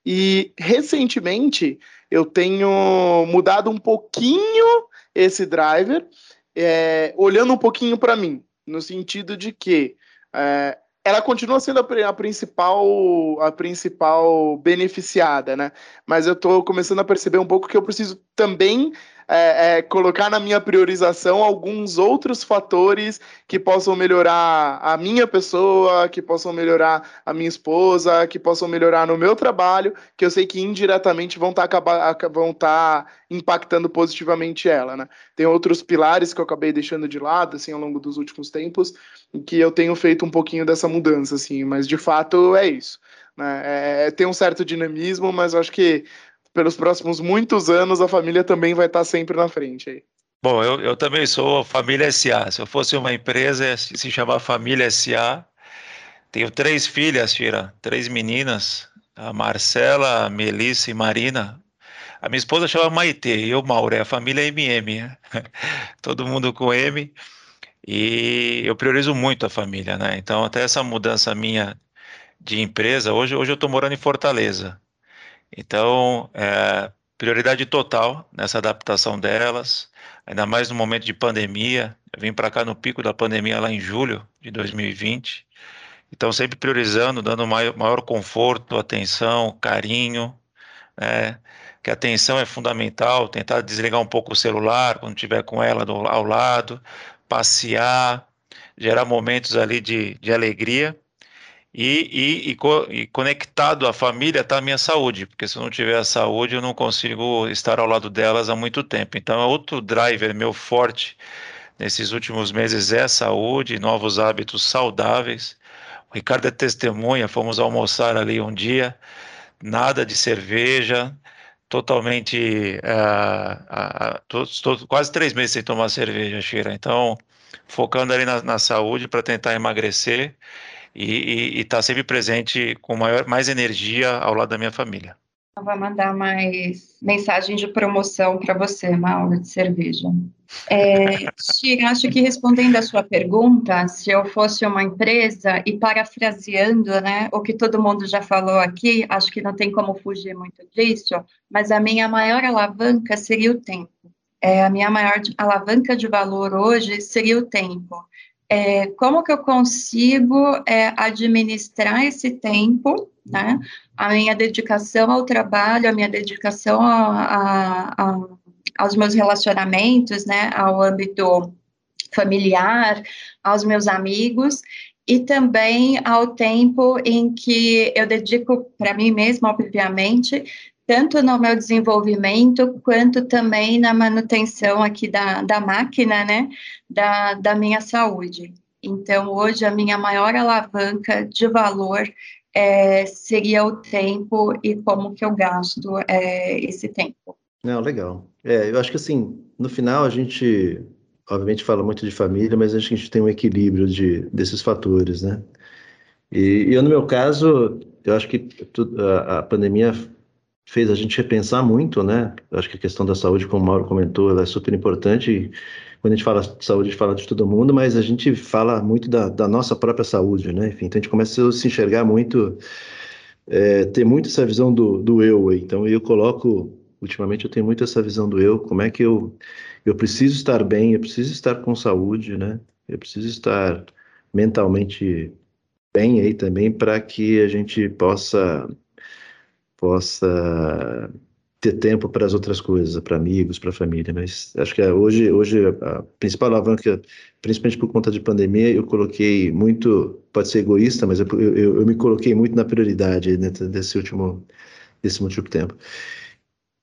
E recentemente eu tenho mudado um pouquinho esse driver, é, olhando um pouquinho para mim, no sentido de que é, ela continua sendo a, a, principal a principal beneficiada, né? Mas eu estou começando a perceber um pouco que eu preciso também é, é, colocar na minha priorização alguns outros fatores que possam melhorar a minha pessoa, que possam melhorar a minha esposa, que possam melhorar no meu trabalho, que eu sei que indiretamente vão estar tá, tá impactando positivamente ela, né? Tem outros pilares que eu acabei deixando de lado, assim, ao longo dos últimos tempos, que eu tenho feito um pouquinho dessa mudança, assim, mas de fato é isso. Né? É, tem um certo dinamismo, mas acho que pelos próximos muitos anos, a família também vai estar sempre na frente aí. Bom, eu, eu também sou família SA. Se eu fosse uma empresa, se chamar Família SA. Tenho três filhas, Tira, três meninas, a Marcela, a Melissa e Marina. A minha esposa chama Maite, eu Mauro, é a família MM, né? todo mundo com M. E eu priorizo muito a família, né? Então, até essa mudança minha de empresa, hoje, hoje eu estou morando em Fortaleza. Então, é, prioridade total nessa adaptação delas, ainda mais no momento de pandemia. Eu vim para cá no pico da pandemia lá em julho de 2020. Então, sempre priorizando, dando maior, maior conforto, atenção, carinho, né? que a atenção é fundamental, tentar desligar um pouco o celular quando estiver com ela do, ao lado, passear, gerar momentos ali de, de alegria e, e, e, co e, conectado à família está a minha saúde, porque se eu não tiver a saúde, eu não consigo estar ao lado delas há muito tempo. Então, é outro driver meu forte nesses últimos meses é saúde, novos hábitos saudáveis. O Ricardo é testemunha, fomos almoçar ali um dia, nada de cerveja, totalmente. Uh, uh, todos, todos, quase três meses sem tomar cerveja, Shira. Então, focando ali na, na saúde para tentar emagrecer e estar tá sempre presente com maior, mais energia ao lado da minha família. Eu vou mandar mais mensagem de promoção para você, Mauro, de cerveja. É, acho que respondendo a sua pergunta, se eu fosse uma empresa e parafraseando, né, o que todo mundo já falou aqui, acho que não tem como fugir muito disso, mas a minha maior alavanca seria o tempo. É, a minha maior alavanca de valor hoje seria o tempo é, como que eu consigo é, administrar esse tempo, né? A minha dedicação ao trabalho, a minha dedicação a, a, a, aos meus relacionamentos, né? Ao âmbito familiar, aos meus amigos e também ao tempo em que eu dedico para mim mesma, obviamente, tanto no meu desenvolvimento quanto também na manutenção aqui da, da máquina, né, da, da minha saúde. Então, hoje, a minha maior alavanca de valor é, seria o tempo e como que eu gasto é, esse tempo. Não, legal. É, eu acho que assim, no final a gente, obviamente fala muito de família, mas acho que a gente tem um equilíbrio de, desses fatores, né? E, eu, no meu caso, eu acho que a pandemia fez a gente repensar muito, né? Acho que a questão da saúde, como o Mauro comentou, ela é super importante. Quando a gente fala de saúde, a gente fala de todo mundo, mas a gente fala muito da, da nossa própria saúde, né? Enfim, então a gente começa a se enxergar muito, é, ter muito essa visão do, do eu. Então eu coloco, ultimamente eu tenho muito essa visão do eu, como é que eu, eu preciso estar bem, eu preciso estar com saúde, né? Eu preciso estar mentalmente bem aí também para que a gente possa possa ter tempo para as outras coisas, para amigos, para família, mas acho que hoje, hoje a principal alavanca, principalmente por conta de pandemia, eu coloquei muito, pode ser egoísta, mas eu, eu, eu me coloquei muito na prioridade dentro desse último, desse último tempo.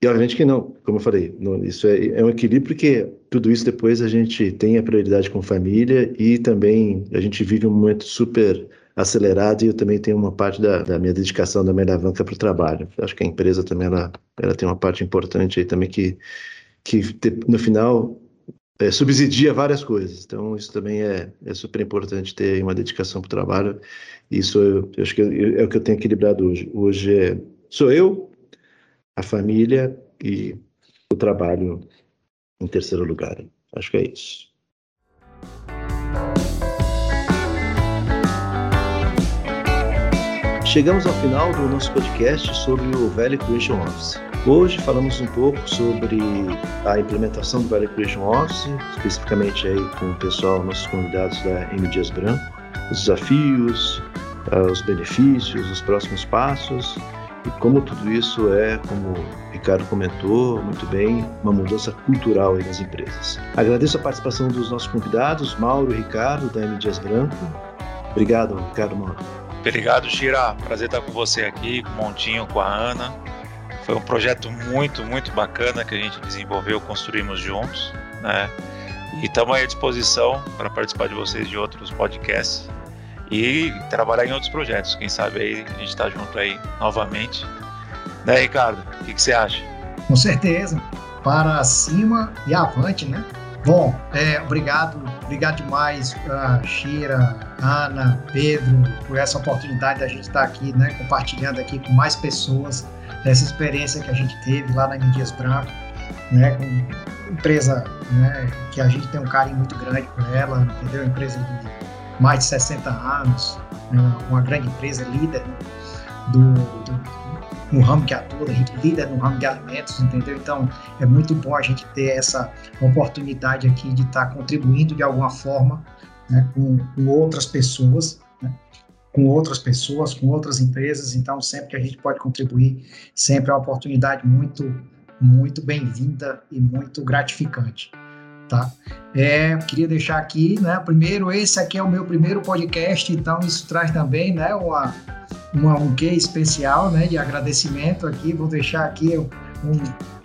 E obviamente que não, como eu falei, não, isso é, é um equilíbrio porque tudo isso depois a gente tem a prioridade com família e também a gente vive um momento super acelerado e eu também tenho uma parte da, da minha dedicação, da minha alavanca para o trabalho. Acho que a empresa também ela, ela tem uma parte importante aí também que, que no final é, subsidia várias coisas. Então isso também é, é super importante ter uma dedicação para o trabalho. Isso eu, eu acho que é, é o que eu tenho equilibrado hoje. Hoje é, sou eu, a família e o trabalho em terceiro lugar. Acho que é isso. Chegamos ao final do nosso podcast sobre o Value Creation Office. Hoje falamos um pouco sobre a implementação do Value Creation Office, especificamente aí com o pessoal, nossos convidados da M. Dias Branco, os desafios, ah, os benefícios, os próximos passos e como tudo isso é, como o Ricardo comentou muito bem, uma mudança cultural nas empresas. Agradeço a participação dos nossos convidados, Mauro e Ricardo, da M. Dias Branco. Obrigado, Ricardo Mauro. Obrigado, Shira. Prazer estar com você aqui, com o Montinho, com a Ana. Foi um projeto muito, muito bacana que a gente desenvolveu, construímos juntos, né? E estamos à disposição para participar de vocês de outros podcasts e trabalhar em outros projetos. Quem sabe aí a gente está junto aí novamente. Né, Ricardo? O que, que você acha? Com certeza. Para cima e avante, né? Bom, é, obrigado, obrigado demais, uh, Shira, Ana, Pedro, por essa oportunidade da gente estar aqui, né, compartilhando aqui com mais pessoas essa experiência que a gente teve lá na Dias Branco, né, com empresa, né, que a gente tem um carinho muito grande por ela, entendeu? Empresa de mais de 60 anos, né, uma grande empresa líder do, do no ramo que atua, a gente líder no ramo de alimentos, entendeu? Então é muito bom a gente ter essa oportunidade aqui de estar tá contribuindo de alguma forma né, com, com, outras pessoas, né, com outras pessoas, com outras empresas. Então sempre que a gente pode contribuir, sempre é uma oportunidade muito, muito bem-vinda e muito gratificante. Tá? É, queria deixar aqui, né? Primeiro, esse aqui é o meu primeiro podcast, então isso traz também, né? Uma, uma, um quê especial né, de agradecimento aqui. Vou deixar aqui um,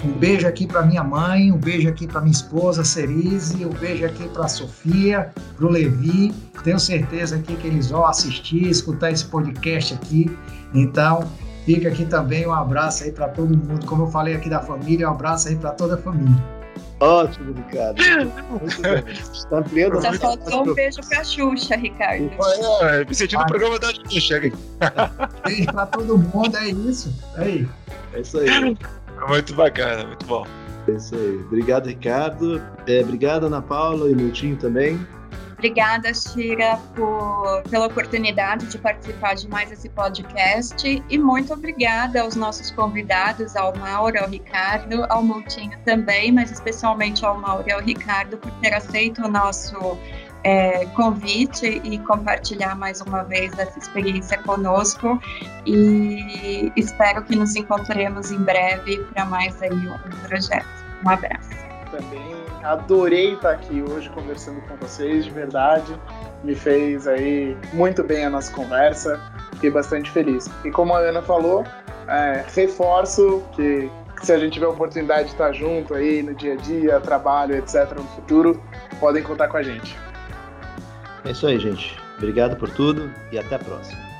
um beijo aqui para minha mãe, um beijo aqui para minha esposa Cerise, um beijo aqui para Sofia, para o Levi. Tenho certeza aqui que eles vão assistir, escutar esse podcast aqui. Então, fica aqui também um abraço aí para todo mundo. Como eu falei aqui da família, um abraço aí para toda a família. Ótimo, Ricardo. Muito bem. Está ampliando Só faltou um beijo pra Xuxa, Ricardo. É, me senti no programa da Xuxa. Beijo pra todo mundo, é isso. Aí. É isso aí. Muito bacana, muito bom. É isso aí. Obrigado, Ricardo. É, obrigado, Ana Paula e Miltinho também. Obrigada, Shira, por, pela oportunidade de participar de mais esse podcast e muito obrigada aos nossos convidados, ao Mauro, ao Ricardo, ao Moutinho também, mas especialmente ao Mauro e ao Ricardo por ter aceito o nosso é, convite e compartilhar mais uma vez essa experiência conosco e espero que nos encontremos em breve para mais aí um projeto. Um abraço. Também Adorei estar aqui hoje conversando com vocês, de verdade. Me fez aí muito bem a nossa conversa. Fiquei bastante feliz. E como a Ana falou, é, reforço que se a gente tiver a oportunidade de estar junto aí no dia a dia, trabalho, etc., no futuro, podem contar com a gente. É isso aí, gente. Obrigado por tudo e até a próxima.